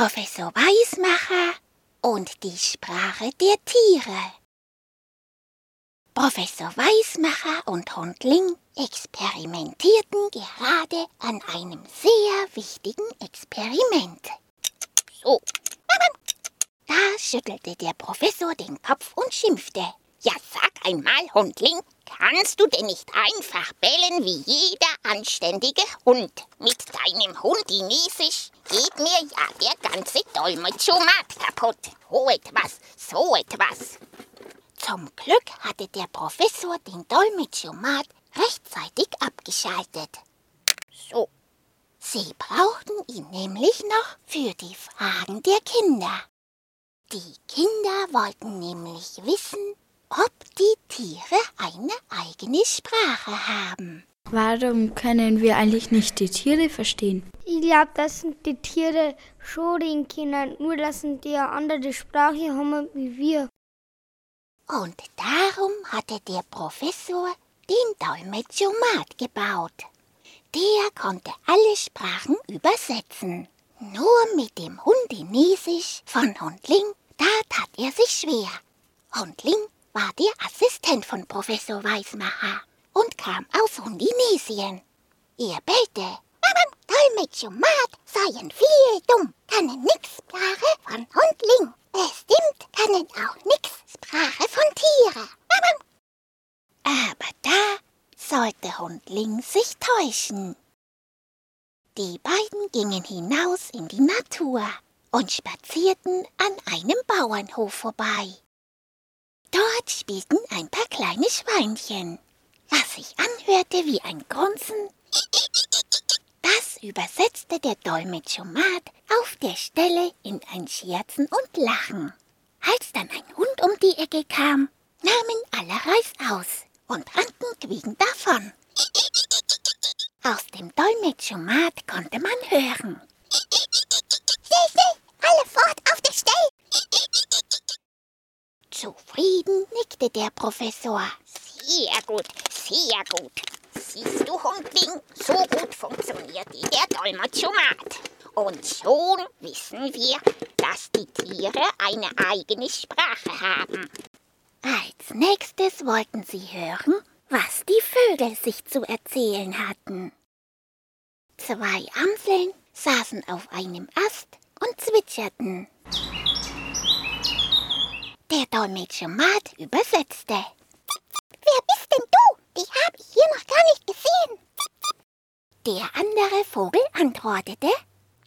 Professor Weismacher und die Sprache der Tiere. Professor Weismacher und Hundling experimentierten gerade an einem sehr wichtigen Experiment. So. Da schüttelte der Professor den Kopf und schimpfte. Ja, sag einmal, Hundling, kannst du denn nicht einfach bellen wie jeder anständige Hund? Mit deinem Hundinesisch geht mir ja der ganze Dolmetschomat kaputt. So etwas, so etwas. Zum Glück hatte der Professor den Dolmetschomat rechtzeitig abgeschaltet. So. Sie brauchten ihn nämlich noch für die Fragen der Kinder. Die Kinder wollten nämlich wissen, ob die Tiere eine eigene Sprache haben. Warum können wir eigentlich nicht die Tiere verstehen? Ich glaube, das sind die Tiere schon den Kindern, nur dass sie eine andere Sprache haben wie wir. Und darum hatte der Professor den Dolmetschomat gebaut. Der konnte alle Sprachen übersetzen. Nur mit dem Hundinesisch von Hundling, da tat er sich schwer. Hundling war der Assistent von Professor Weismacher und kam aus Hundinesien. Er bellte. Dolmetschomat seien viel dumm, können nix Sprache von Hundling. Es stimmt, können auch nix Sprache von Tiere. Aber da sollte Hundling sich täuschen. Die beiden gingen hinaus in die Natur und spazierten an einem Bauernhof vorbei. Dort spielten ein paar kleine Schweinchen, was sich anhörte wie ein Grunzen. Das übersetzte der Dolmetschomat auf der Stelle in ein Scherzen und Lachen. Als dann ein Hund um die Ecke kam, nahmen alle Reis aus und rannten quiekend davon. Aus dem Dolmetschomat konnte man hören. Schnell, schnell, alle fort auf der Stelle! Zufrieden nickte der Professor. Sehr gut, sehr gut. Siehst du, Hundling, so gut funktioniert der Dolmetschomat. Und schon wissen wir, dass die Tiere eine eigene Sprache haben. Als nächstes wollten sie hören, was die Vögel sich zu erzählen hatten. Zwei Amseln saßen auf einem Ast und zwitscherten. Der Dolmetschomat übersetzte. Wer bist denn du? Dich habe ich hier noch gar nicht gesehen. Der andere Vogel antwortete.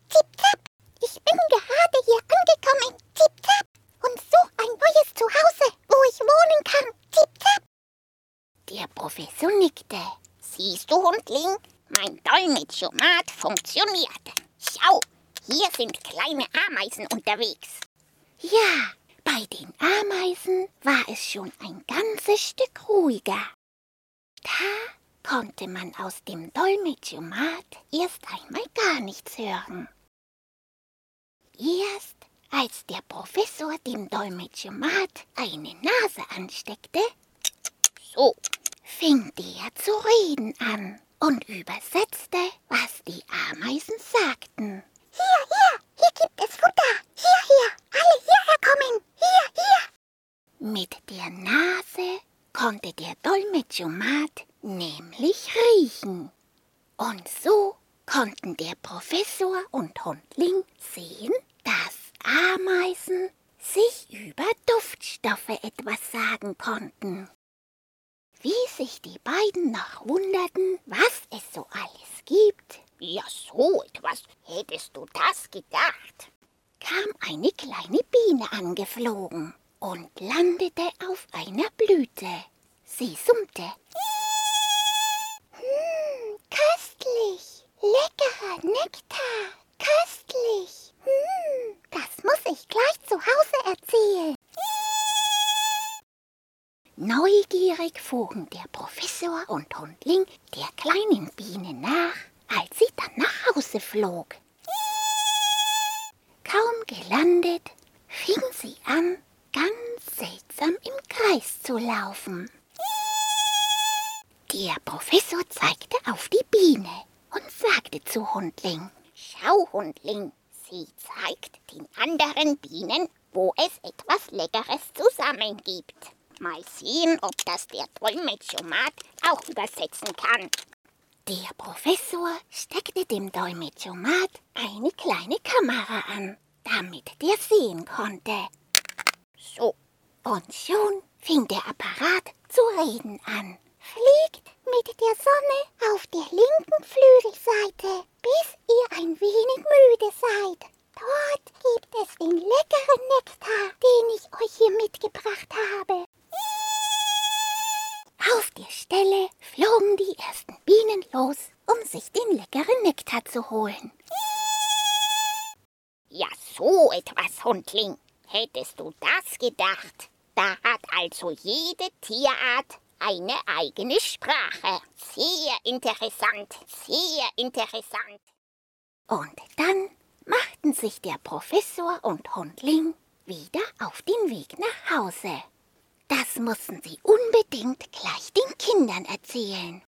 Zip, zap, ich bin gerade hier angekommen. Zip, zap. Und suche ein neues Zuhause, wo ich wohnen kann. Zip, zap. Der Professor nickte. Siehst du, Hundling? Mein Dolmetschomat funktioniert. Schau, hier sind kleine Ameisen unterwegs. Ja, bei den Ameisen war es schon ein ganzes Stück ruhiger. Da konnte man aus dem Dolmetschomat erst einmal gar nichts hören. Erst als der Professor dem Dolmetschomat eine Nase ansteckte, so fing der zu reden an und übersetzte, was die Ameisen sagten. Hier, hier, hier gibt es Futter. Hier, hier, alle hierher kommen. Mit der Nase konnte der Dolmetschomat nämlich riechen. Und so konnten der Professor und Hundling sehen, dass Ameisen sich über Duftstoffe etwas sagen konnten. Wie sich die beiden noch wunderten, was es so alles gibt. Ja, so etwas hättest du das gedacht. Kam eine kleine Biene angeflogen und landete auf einer Blüte. Sie summte. Hm, köstlich, leckerer Nektar, köstlich. Hm, das muss ich gleich zu Hause erzählen. Neugierig fuhren der Professor und Hundling der kleinen Biene nach, als sie dann nach Hause flog. Kaum gelandet, fing sie an, seltsam im Kreis zu laufen. Der Professor zeigte auf die Biene und sagte zu Hundling, Schau, Hundling, Sie zeigt den anderen Bienen, wo es etwas Leckeres zusammen gibt. Mal sehen, ob das der Dolmetschomat auch übersetzen kann. Der Professor steckte dem Dolmetschomat eine kleine Kamera an, damit der sehen konnte. So, und schon fing der Apparat zu reden an. Fliegt mit der Sonne auf der linken Flügelseite, bis ihr ein wenig müde seid. Dort gibt es den leckeren Nektar, den ich euch hier mitgebracht habe. Auf der Stelle flogen die ersten Bienen los, um sich den leckeren Nektar zu holen. Ja, so etwas, Hundling. Hättest du das gedacht? Da hat also jede Tierart eine eigene Sprache. Sehr interessant, sehr interessant. Und dann machten sich der Professor und Hundling wieder auf den Weg nach Hause. Das mussten sie unbedingt gleich den Kindern erzählen.